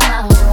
my whole